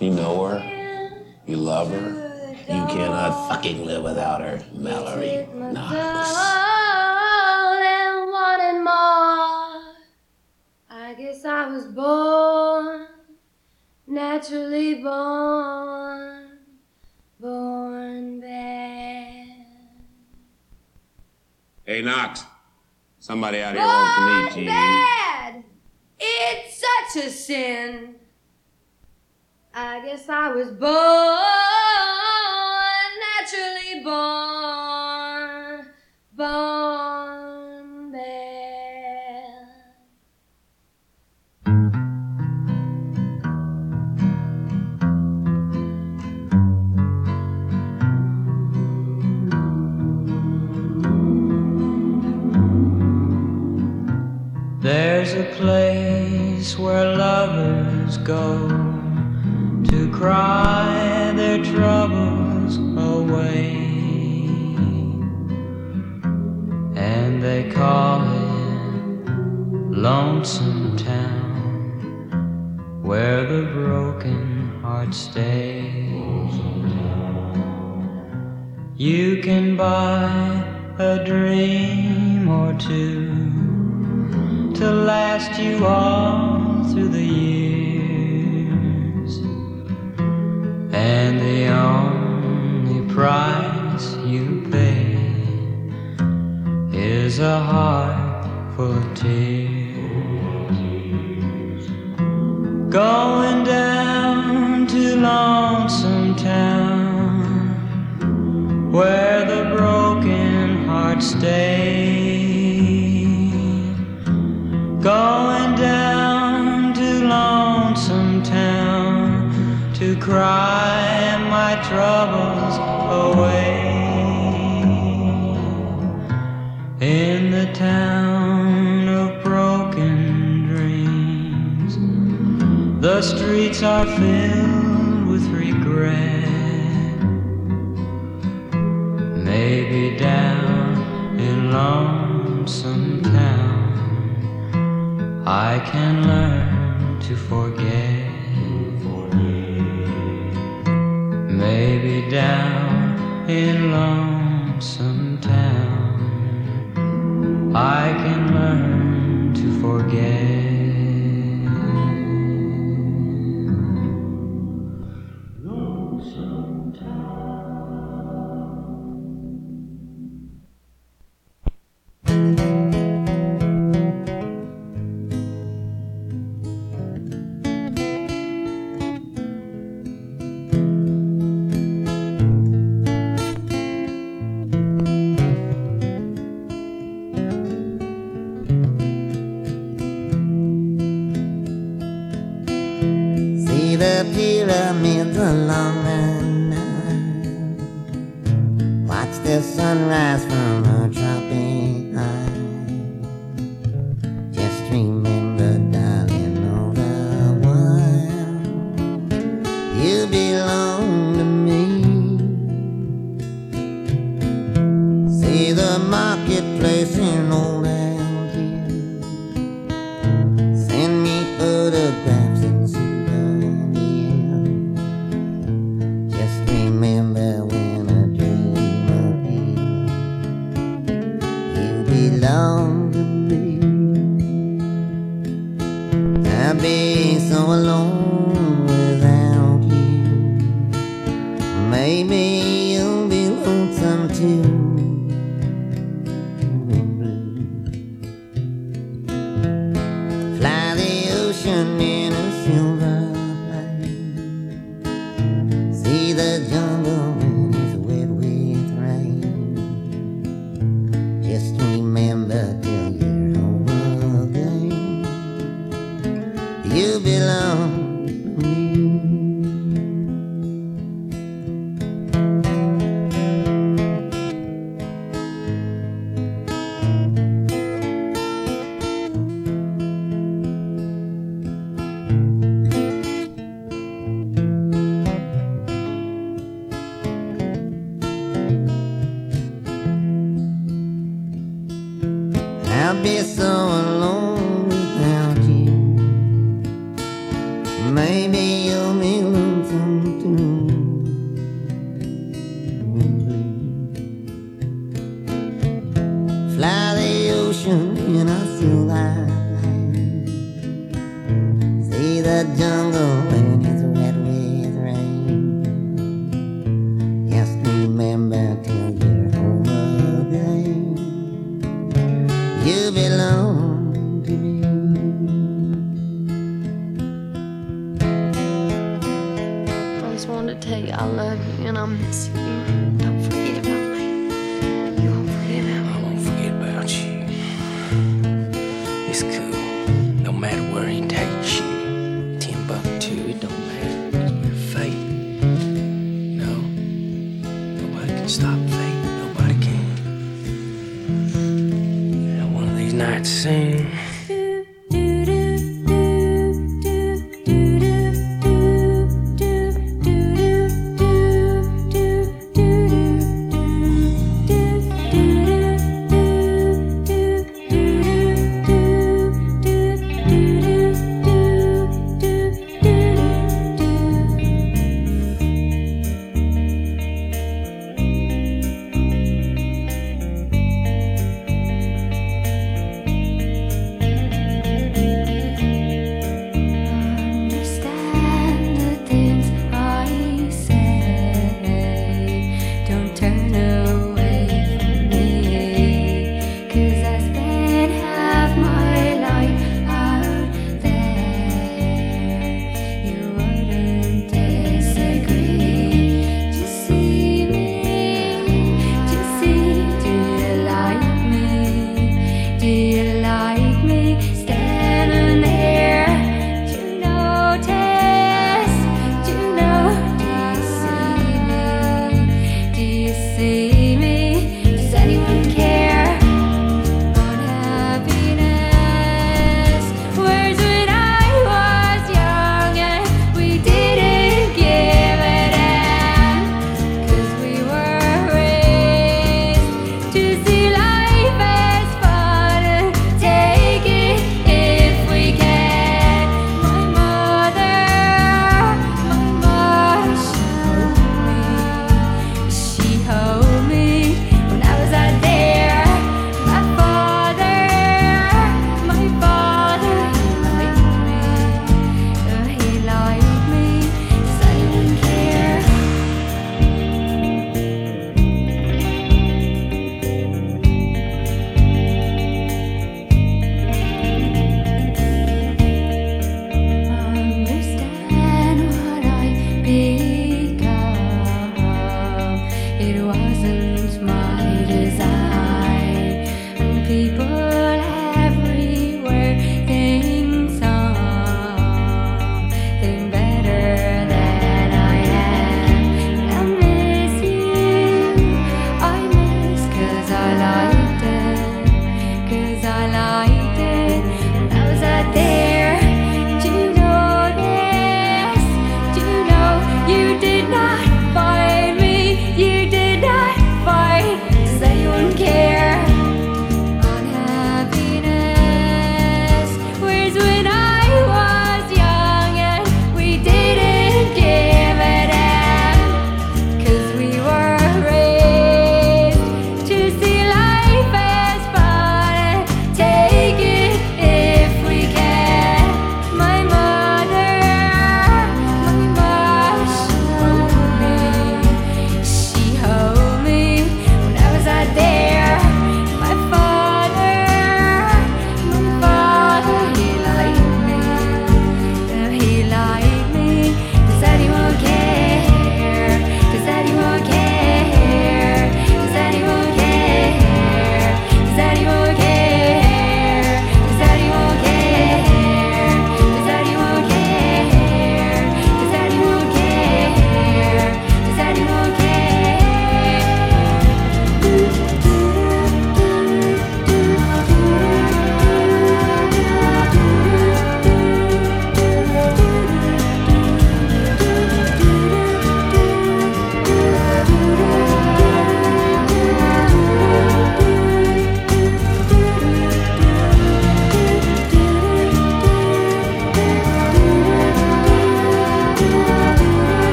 You know her. You love her. You cannot fucking live without her, Mallory Knox. and wanted more. I guess I was born, naturally born, born bad. Hey, Knox. Somebody out here wants to meet Born you. bad. It's such a sin. I guess I was born, naturally born, born bad. There's a place where lovers go cry their troubles away, and they call it Lonesome Town, where the broken heart stays. You can buy a dream or two to last you all through the years. And the only price you pay is a heart full of tears. Going down to Lonesome Town, where the broken heart stays. Cry my troubles away. In the town of broken dreams, the streets are filled with regret. Maybe down in Lonesome Town. I can learn to forget. Down in Lonesome Town, I can learn to forget. See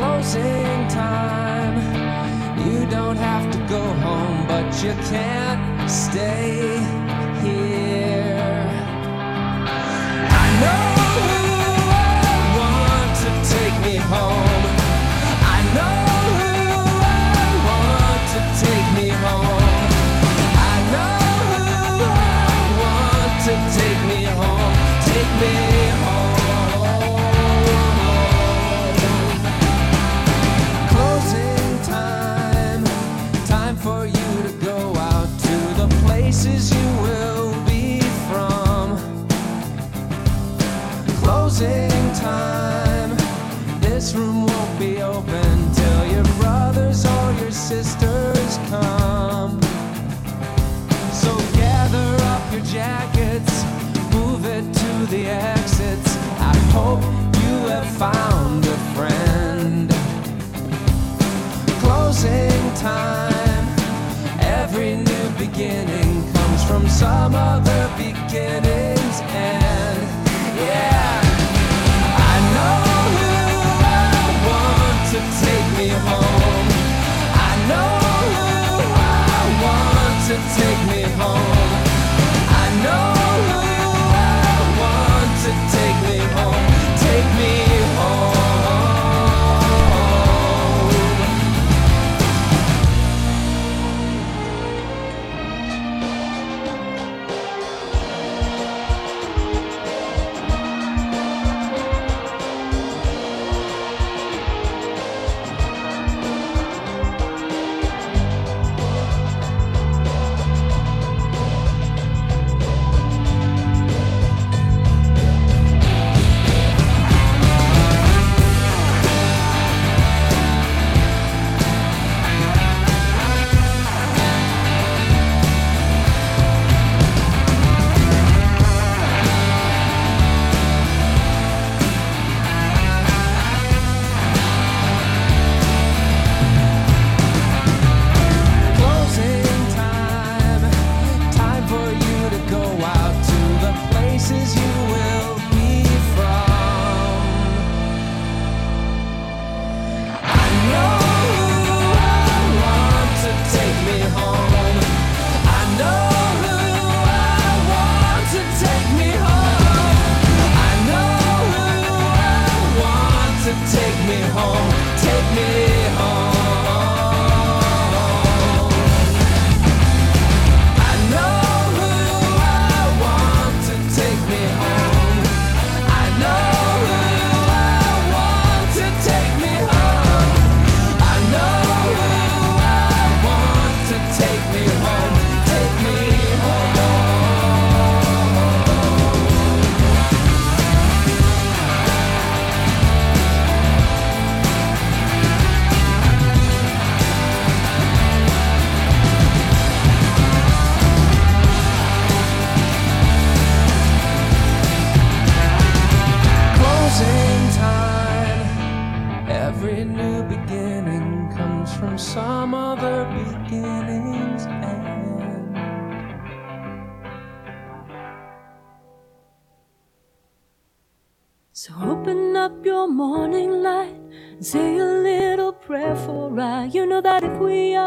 closing time. You don't have to go home, but you can't stay here. I know who I want to take me home.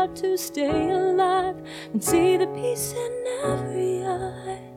to stay alive and see the peace in every eye.